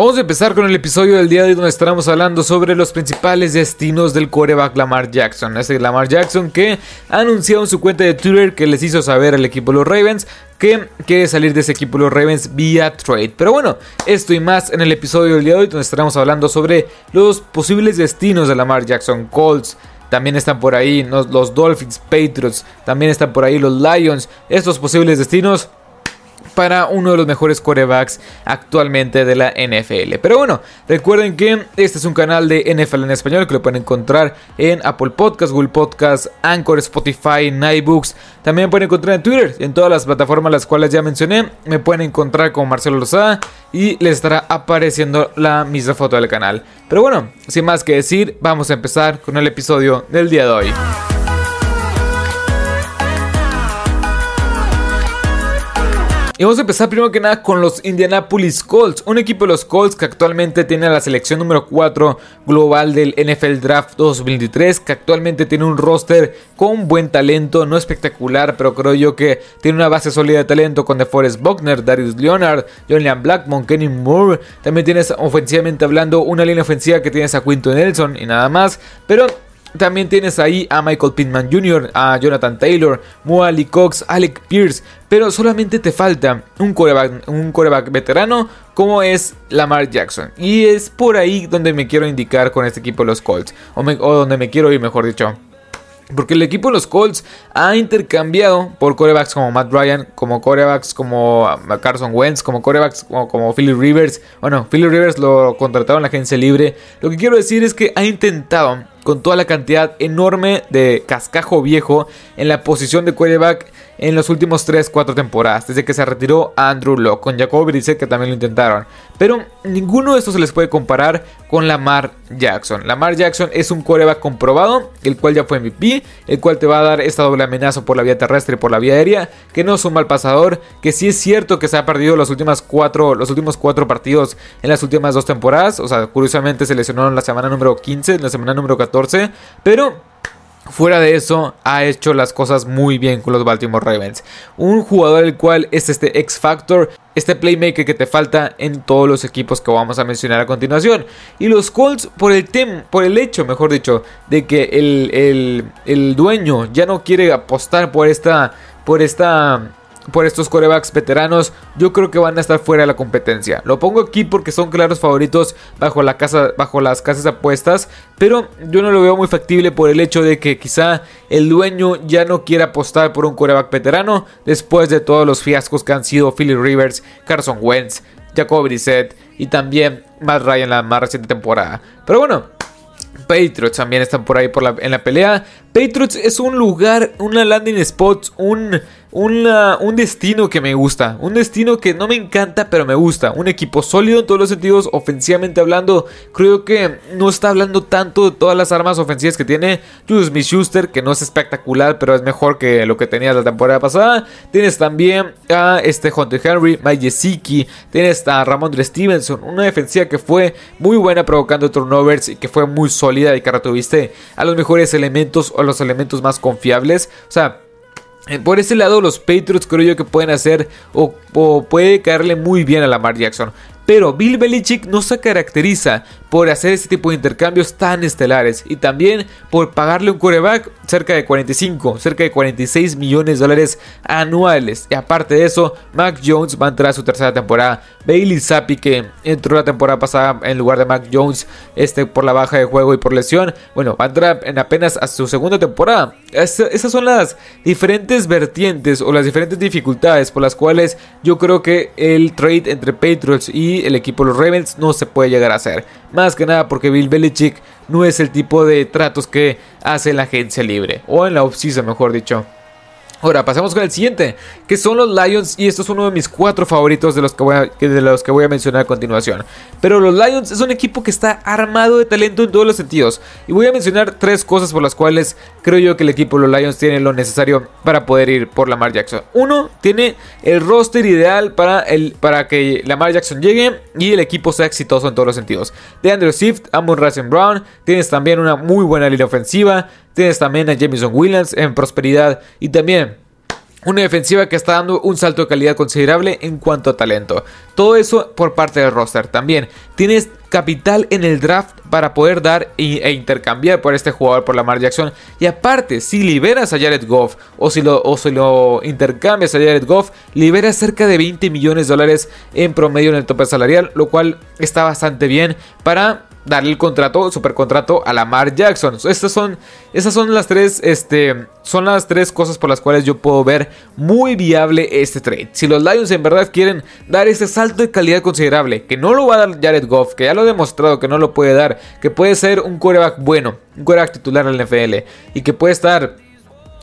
Vamos a empezar con el episodio del día de hoy donde estaremos hablando sobre los principales destinos del coreback Lamar Jackson. Ese Lamar Jackson que ha anunciado en su cuenta de Twitter que les hizo saber al equipo de los Ravens que quiere salir de ese equipo de los Ravens vía trade. Pero bueno, esto y más en el episodio del día de hoy donde estaremos hablando sobre los posibles destinos de Lamar Jackson, Colts, también están por ahí los Dolphins, Patriots, también están por ahí los Lions. Estos posibles destinos para uno de los mejores quarterbacks actualmente de la NFL. Pero bueno, recuerden que este es un canal de NFL en español que lo pueden encontrar en Apple Podcasts, Google Podcasts, Anchor, Spotify, Nightbooks. También pueden encontrar en Twitter, en todas las plataformas las cuales ya mencioné. Me pueden encontrar con Marcelo Lozada y les estará apareciendo la misma foto del canal. Pero bueno, sin más que decir, vamos a empezar con el episodio del día de hoy. Y vamos a empezar primero que nada con los Indianapolis Colts, un equipo de los Colts que actualmente tiene la selección número 4 global del NFL Draft 2023, que actualmente tiene un roster con buen talento, no espectacular, pero creo yo que tiene una base sólida de talento con DeForest Buckner, Darius Leonard, Julian Blackmon, Kenny Moore, también tienes ofensivamente hablando una línea ofensiva que tienes a Quinton Nelson y nada más, pero también tienes ahí a Michael Pittman Jr., a Jonathan Taylor, Moali Cox, Alec Pierce, pero solamente te falta un coreback, un veterano como es Lamar Jackson. Y es por ahí donde me quiero indicar con este equipo de los Colts, o, o donde me quiero ir, mejor dicho. Porque el equipo de los Colts ha intercambiado por corebacks como Matt Ryan, como corebacks como Carson Wentz, como corebacks como, como Rivers. Bueno, Philly Rivers lo contrataron en la agencia libre. Lo que quiero decir es que ha intentado con toda la cantidad enorme de cascajo viejo en la posición de quarterback en los últimos 3-4 temporadas, desde que se retiró Andrew Locke, con Jacob Brissett que también lo intentaron. Pero ninguno de estos se les puede comparar con Lamar Jackson. Lamar Jackson es un coreback comprobado, el cual ya fue MVP, el cual te va a dar esta doble amenaza por la vía terrestre y por la vía aérea, que no es un mal pasador, que sí es cierto que se ha perdido los últimos cuatro, los últimos cuatro partidos en las últimas dos temporadas, o sea, curiosamente se lesionó en la semana número 15, en la semana número 14, pero Fuera de eso, ha hecho las cosas muy bien con los Baltimore Ravens. Un jugador el cual es este X Factor, este playmaker que te falta en todos los equipos que vamos a mencionar a continuación. Y los Colts, por el, tem por el hecho, mejor dicho, de que el, el, el dueño ya no quiere apostar por esta, por esta por estos corebacks veteranos, yo creo que van a estar fuera de la competencia. Lo pongo aquí porque son claros favoritos bajo, la casa, bajo las casas apuestas, pero yo no lo veo muy factible por el hecho de que quizá el dueño ya no quiera apostar por un coreback veterano después de todos los fiascos que han sido Philly Rivers, Carson Wentz, Jacob Brissett y también Matt Ryan en la más reciente temporada. Pero bueno, Patriots también están por ahí por la, en la pelea. Patriots es un lugar, una landing spot, un un destino que me gusta. Un destino que no me encanta, pero me gusta. Un equipo sólido en todos los sentidos, ofensivamente hablando. Creo que no está hablando tanto de todas las armas ofensivas que tiene Julius Smith Schuster, que no es espectacular, pero es mejor que lo que tenía la temporada pasada. Tienes también a este Hunter Henry, Mike Gesicki. Tienes a Ramon Stevenson, una defensiva que fue muy buena provocando turnovers y que fue muy sólida y que retuviste a los mejores elementos o los elementos más confiables. O sea, por ese lado, los Patriots creo yo que pueden hacer o, puede caerle muy bien a Lamar Jackson. Pero Bill Belichick no se caracteriza por hacer este tipo de intercambios tan estelares y también por pagarle un quarterback cerca de 45, cerca de 46 millones de dólares anuales. Y aparte de eso, Mac Jones va a entrar a su tercera temporada. Bailey Zappi, que entró la temporada pasada en lugar de Mac Jones este, por la baja de juego y por lesión, bueno, va a entrar en apenas a su segunda temporada. esas son las diferentes vertientes o las diferentes dificultades por las cuales yo creo que el trade entre Patriots y el equipo de los Ravens no se puede llegar a hacer. Más que nada porque Bill Belichick no es el tipo de tratos que hace la agencia libre. O en la off mejor dicho. Ahora pasamos con el siguiente, que son los Lions y esto es uno de mis cuatro favoritos de los, que voy a, de los que voy a mencionar a continuación. Pero los Lions es un equipo que está armado de talento en todos los sentidos y voy a mencionar tres cosas por las cuales creo yo que el equipo de los Lions tiene lo necesario para poder ir por Lamar Jackson. Uno, tiene el roster ideal para, el, para que Lamar Jackson llegue y el equipo sea exitoso en todos los sentidos. De Andrew Swift, Amon Racing Brown, tienes también una muy buena línea ofensiva, Tienes también a Jameson Williams en prosperidad y también Una defensiva que está dando un salto de calidad considerable en cuanto a talento. Todo eso por parte del roster. También tienes capital en el draft para poder dar e intercambiar por este jugador por Lamar Jackson. Y aparte, si liberas a Jared Goff o si lo, o si lo intercambias a Jared Goff, liberas cerca de 20 millones de dólares en promedio en el tope salarial, lo cual está bastante bien para darle el contrato, super contrato a Lamar Jackson. Estas son, esas son las tres, este, son las tres cosas por las cuales yo puedo ver muy viable este trade. Si los Lions en verdad quieren dar ese salto de calidad considerable, que no lo va a dar Jared Goff, que ya lo ha demostrado que no lo puede dar, que puede ser un quarterback bueno, un quarterback titular en el NFL y que puede estar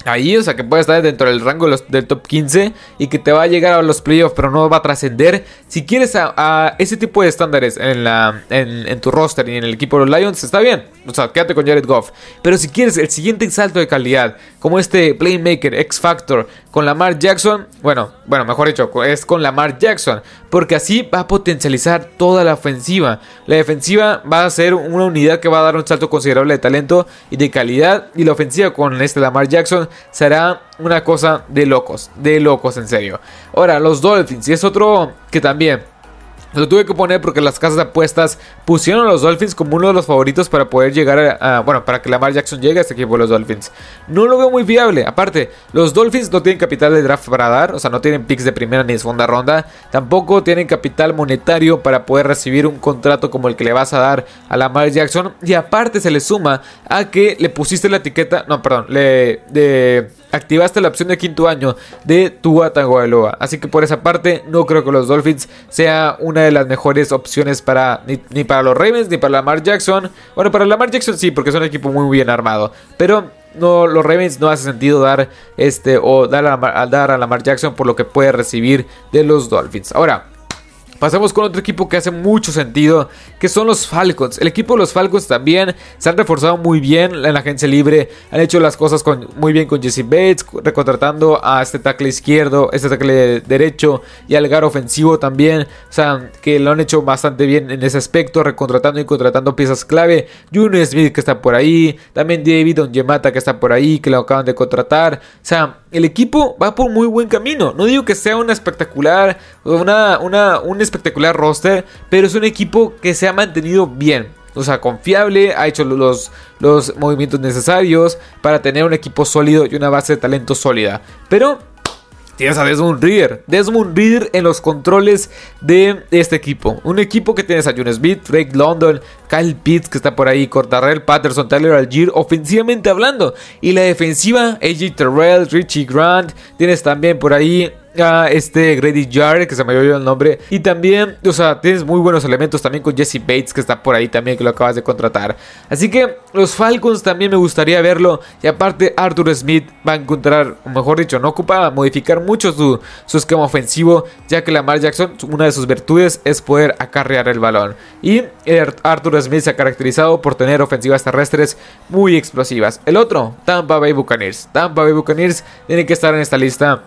ahí, o sea, que puede estar dentro del rango del top 15 y que te va a llegar a los playoffs, pero no va a trascender. Si quieres a, ese tipo de estándares en, la, en, tu roster y en el equipo de los Lions, está bien. O sea, quédate con Jared Goff. Pero si quieres el siguiente salto de calidad, como este Playmaker, X Factor, con Lamar Jackson, bueno, bueno, mejor dicho, es con Lamar Jackson, porque así va a potencializar toda la ofensiva. La defensiva va a ser una unidad que va a dar un salto considerable de talento y de calidad, y la ofensiva con este Lamar Jackson será una cosa de locos, de locos en serio. Ahora, los Dolphins, y es otro que también lo tuve que poner porque las casas de apuestas pusieron a los Dolphins como uno de los favoritos para poder llegar a, bueno, para que Lamar Jackson llegue a este equipo de los Dolphins. No lo veo muy viable. Aparte, los Dolphins no tienen capital de draft para dar, o sea, no tienen picks de primera ni de segunda ronda. Tampoco tienen capital monetario para poder recibir un contrato como el que le vas a dar a Lamar Jackson. Y aparte se le suma a que le pusiste la etiqueta, no, perdón, le de activaste la opción de quinto año de Tua Tagovailoa. Así que por esa parte no creo que los Dolphins sea una de las mejores opciones para ni, para los Ravens ni para Lamar Jackson. Bueno, para Lamar Jackson sí, porque es un equipo muy bien armado, pero no, los Ravens no hace sentido dar este o dar a, dar a Lamar Jackson por lo que puede recibir de los Dolphins. Ahora, Pasamos con otro equipo que hace mucho sentido, que son los Falcons. El equipo de los Falcons también se han reforzado muy bien en la agencia libre, han hecho las cosas muy bien con Jesse Bates, recontratando a este tackle izquierdo, este tackle derecho y al gar ofensivo también. O sea, que lo han hecho bastante bien en ese aspecto, recontratando y contratando piezas clave. Junior Smith que está por ahí, también David Ongemata que está por ahí, que lo acaban de contratar. O sea, el equipo va por muy buen camino. No digo que sea una espectacular, una, una, un espectacular roster, pero es un equipo que se ha mantenido bien. O sea, confiable, ha hecho los, los movimientos necesarios para tener un equipo sólido y una base de talento sólida. Pero tienes a Desmond Reader. Desmond Reader en los controles de este equipo. Un equipo que tienes a Jonas Smith, Drake London, Kyle Pitts que está por ahí, Cortarrell Patterson, Tyler Algier, ofensivamente hablando. Y la defensiva, AJ Terrell, Richie Grant. Tienes también por ahí este Grady Jarrett, que se me olvidó el nombre. Y también, o sea, tienes muy buenos elementos también con Jesse Bates, que está por ahí también, que lo acabas de contratar. Así que los Falcons también me gustaría verlo. Y aparte, Arthur Smith va a encontrar, o mejor dicho, no ocupa modificar mucho su, su esquema ofensivo, ya que Lamar Jackson, una de sus virtudes es poder acarrear el balón. Y Arthur Smith se ha caracterizado por tener ofensivas terrestres muy explosivas. El otro, Tampa Bay Buccaneers. Tampa Bay Buccaneers tiene que estar en esta lista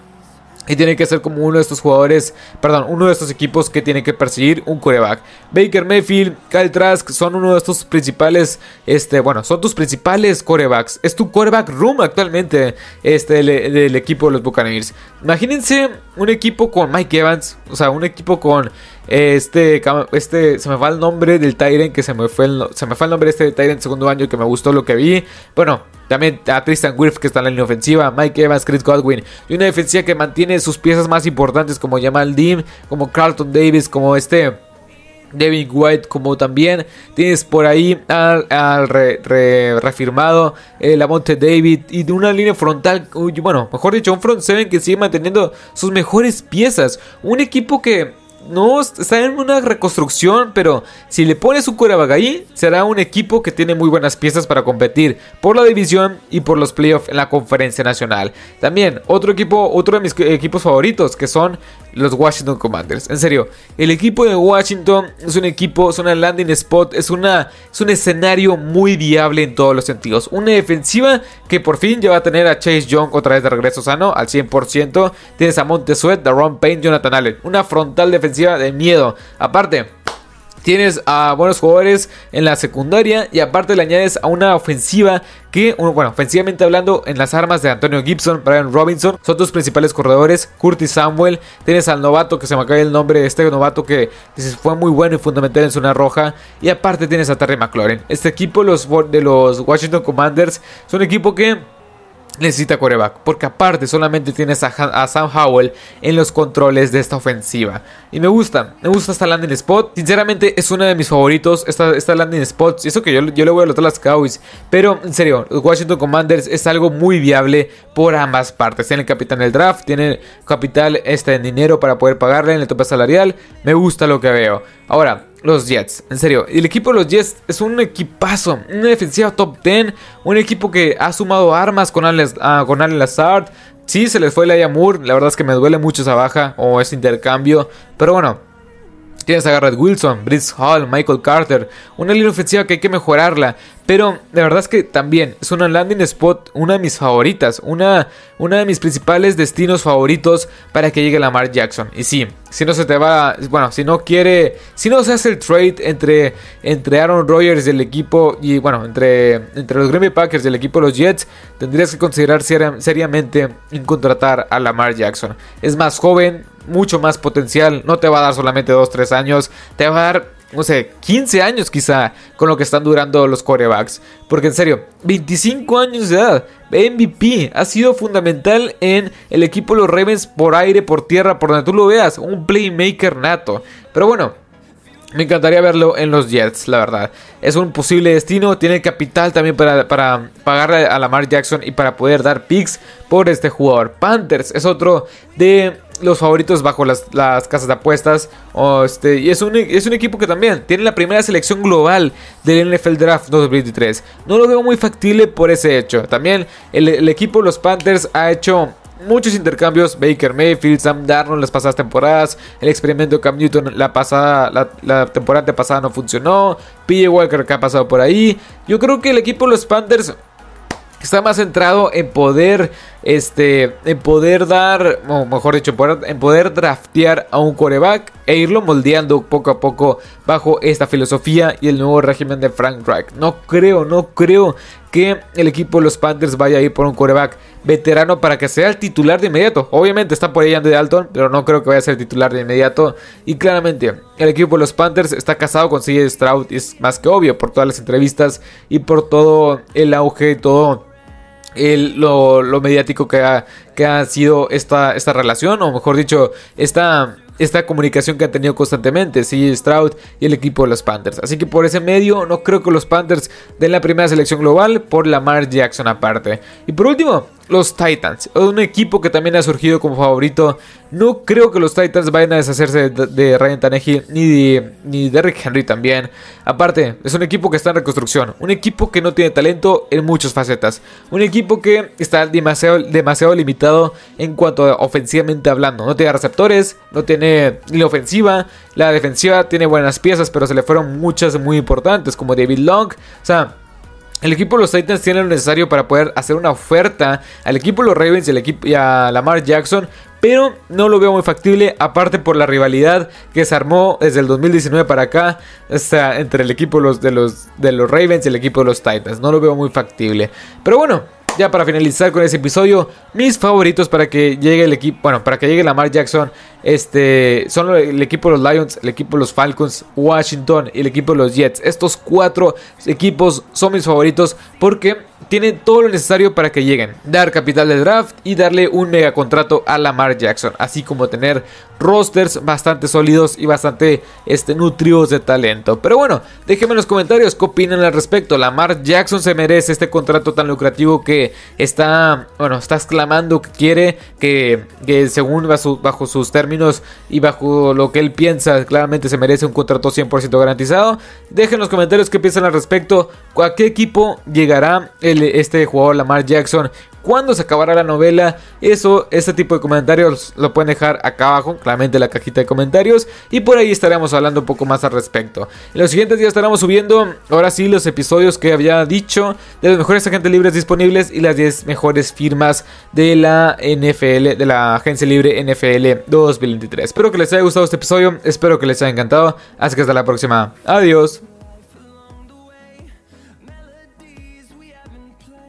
y tiene que ser como uno de estos jugadores, perdón, uno de estos equipos que tiene que perseguir un coreback. Baker Mayfield, Kyle Trask son uno de estos principales, este, bueno, son tus principales corebacks. Es tu coreback room actualmente, este, del, equipo de los Buccaneers. Imagínense un equipo con Mike Evans, o sea, un equipo con este, este, se me fue el nombre del Tyrant, que se me fue el, se me fue el nombre de este Tyrant segundo año que me gustó lo que vi. Bueno, también a Tristan Wirth que está en la línea ofensiva, Mike Evans, Chris Godwin. Y una defensiva que mantiene sus piezas más importantes como Jamal Dean, como Carlton Davis, como este... David White como también tienes por ahí al, reafirmado el eh, Monte David y de una línea frontal, bueno, mejor dicho, un front seven que sigue manteniendo sus mejores piezas. Un equipo que no está en una reconstrucción, pero si le pones un quarterback ahí, será un equipo que tiene muy buenas piezas para competir por la división y por los playoffs en la conferencia nacional. También, otro equipo, otro de mis equipos favoritos, que son los Washington Commanders. En serio, el equipo de Washington es un equipo, es una landing spot, es, una, es un escenario muy viable en todos los sentidos. Una defensiva que por fin ya va a tener a Chase Young otra vez de regreso sano al 100%. Tienes a Montesuet, Daron Payne, Jonathan Allen. Una frontal defensiva de miedo. Aparte, Tienes a buenos jugadores en la secundaria y aparte le añades a una ofensiva que, bueno, ofensivamente hablando, en las armas de Antonio Gibson, Brian Robinson, son tus principales corredores, Curtis Samuel, tienes al novato que se me acaba el nombre, este novato que fue muy bueno y fundamental en zona roja, y aparte tienes a Terry McLaurin. Este equipo los, de los Washington Commanders es un equipo que necesita coreback. Porque aparte solamente tienes a, Sam Howell en los controles de esta ofensiva. Y me gusta, me gusta esta landing spot. Sinceramente es uno de mis favoritos, esta, landing spot. Y eso que yo, yo le voy a los las Cowboys. Pero en serio, Washington Commanders es algo muy viable por ambas partes. Tiene el capital del draft, tiene capital este, en dinero para poder pagarle en el tope salarial. Me gusta lo que veo. Ahora, los Jets. En serio, el equipo de los Jets es un equipazo. Una defensiva top 10. Un equipo que ha sumado armas con Allen, ah, con Lazard. Sí, se les fue la Moore. La verdad es que me duele mucho esa baja o ese intercambio. Pero bueno, Tienes a Garrett Wilson, Brice Hall, Michael Carter. Una línea ofensiva que hay que mejorarla. Pero la verdad es que también es una landing spot, una de mis favoritas. Una, una de mis principales destinos favoritos para que llegue Lamar Jackson. Y sí, si no se te va. Bueno, si no quiere. Si no se hace el trade entre, entre Aaron Rodgers y el equipo. Y bueno, entre, entre los Green Bay Packers y el equipo de los Jets. Tendrías que considerar seriamente en contratar a Lamar Jackson. Es más joven mucho más potencial. No te va a dar solamente 2-3 años, te va a dar, no sé, 15 años quizá con lo que están durando los corebacks. Porque en serio, 25 años de edad. MVP ha sido fundamental en el equipo de los Ravens por aire, por tierra, por donde tú lo veas. Un playmaker nato. Pero bueno, me encantaría verlo en los Jets, la verdad. Es un posible destino. Tiene capital también para, para pagarle a Lamar Jackson y para poder dar picks por este jugador. Panthers es otro de los favoritos bajo las, casas de apuestas. este, y es un, es un equipo que también tiene la primera selección global del NFL Draft 2023. No lo veo muy factible por ese hecho. También el, equipo de los Panthers ha hecho muchos intercambios. Baker Mayfield, Sam Darnold las pasadas temporadas. El experimento Cam Newton la, pasada, la, la temporada pasada no funcionó. PJ Walker que ha pasado por ahí. Yo creo que el equipo de los Panthers está más centrado en poder este en poder dar o mejor dicho en poder draftear a un coreback e irlo moldeando poco a poco bajo esta filosofía y el nuevo régimen de Frank Reich no creo no creo que el equipo de los Panthers vaya a ir por un coreback veterano para que sea el titular de inmediato. Obviamente está por ahí Andy Dalton, pero no creo que vaya a ser titular de inmediato. Y claramente, el equipo de los Panthers está casado con CJ Stroud, es más que obvio por todas las entrevistas y por todo el auge y todo lo, mediático que ha, que ha sido esta, esta relación, o mejor dicho, esta, esta comunicación que han tenido constantemente, sí, Stroud y el equipo de los Panthers. Así que por ese medio, no creo que los Panthers den la primera selección global por Lamar Jackson aparte. Y por último, los Titans. Un equipo que también ha surgido como favorito. No creo que los Titans vayan a deshacerse de, Ryan Tannehill ni de, ni de Derrick Henry también. Aparte, es un equipo que está en reconstrucción. Un equipo que no tiene talento en muchas facetas. Un equipo que está demasiado, demasiado limitado en cuanto a ofensivamente hablando. No tiene receptores, no tiene ni ofensiva. La defensiva tiene buenas piezas, pero se le fueron muchas muy importantes, como David Long. O sea, el equipo de los Titans tiene lo necesario para poder hacer una oferta al equipo de los Ravens y, equipo, y a Lamar Jackson, pero no lo veo muy factible, aparte por la rivalidad que se armó desde el 2019 para acá entre el equipo los, de, los, de los Ravens y el equipo de los Titans. No lo veo muy factible. Pero bueno, ya para finalizar con ese episodio, mis favoritos para que llegue el equipo, bueno, para que llegue Lamar Jackson, este, son el equipo de los Lions, el equipo de los Falcons, Washington y el equipo de los Jets. Estos cuatro equipos son mis favoritos porque tienen todo lo necesario para que lleguen. Dar capital de draft y darle un mega contrato a Lamar Jackson, así como tener rosters bastante sólidos y bastante este, nutridos de talento. Pero bueno, déjenme en los comentarios qué opinan al respecto. Lamar Jackson se merece este contrato tan lucrativo que está, bueno, está exclamando que quiere, que, que según bajo sus términos y bajo lo que él piensa, claramente se merece un contrato 100% garantizado. Dejen en los comentarios qué piensan al respecto. ¿A qué equipo llegará este jugador Lamar Jackson? cuándo se acabará la novela. Eso, ese tipo de comentarios lo pueden dejar acá abajo, claramente en la cajita de comentarios. Y por ahí estaremos hablando un poco más al respecto. En los siguientes días estaremos subiendo, ahora sí, los episodios que había dicho de los mejores agentes libres disponibles y las 10 mejores firmas de la NFL, de la agencia libre NFL 2023. Espero que les haya gustado este episodio, espero que les haya encantado. Así que hasta la próxima. Adiós.